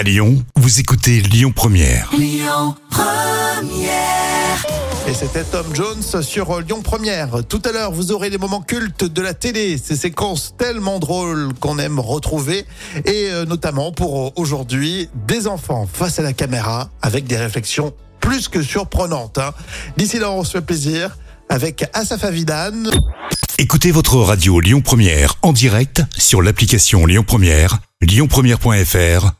À Lyon, vous écoutez Lyon Première. Et c'était Tom Jones sur euh, Lyon Première. Tout à l'heure, vous aurez les moments cultes de la télé, ces séquences tellement drôles qu'on aime retrouver. Et euh, notamment pour euh, aujourd'hui, des enfants face à la caméra avec des réflexions plus que surprenantes. hein. D'ici là, on se fait plaisir avec Asaf Avidan. Écoutez votre radio Lyon Première en direct sur l'application Lyon Première, lyonpremière.fr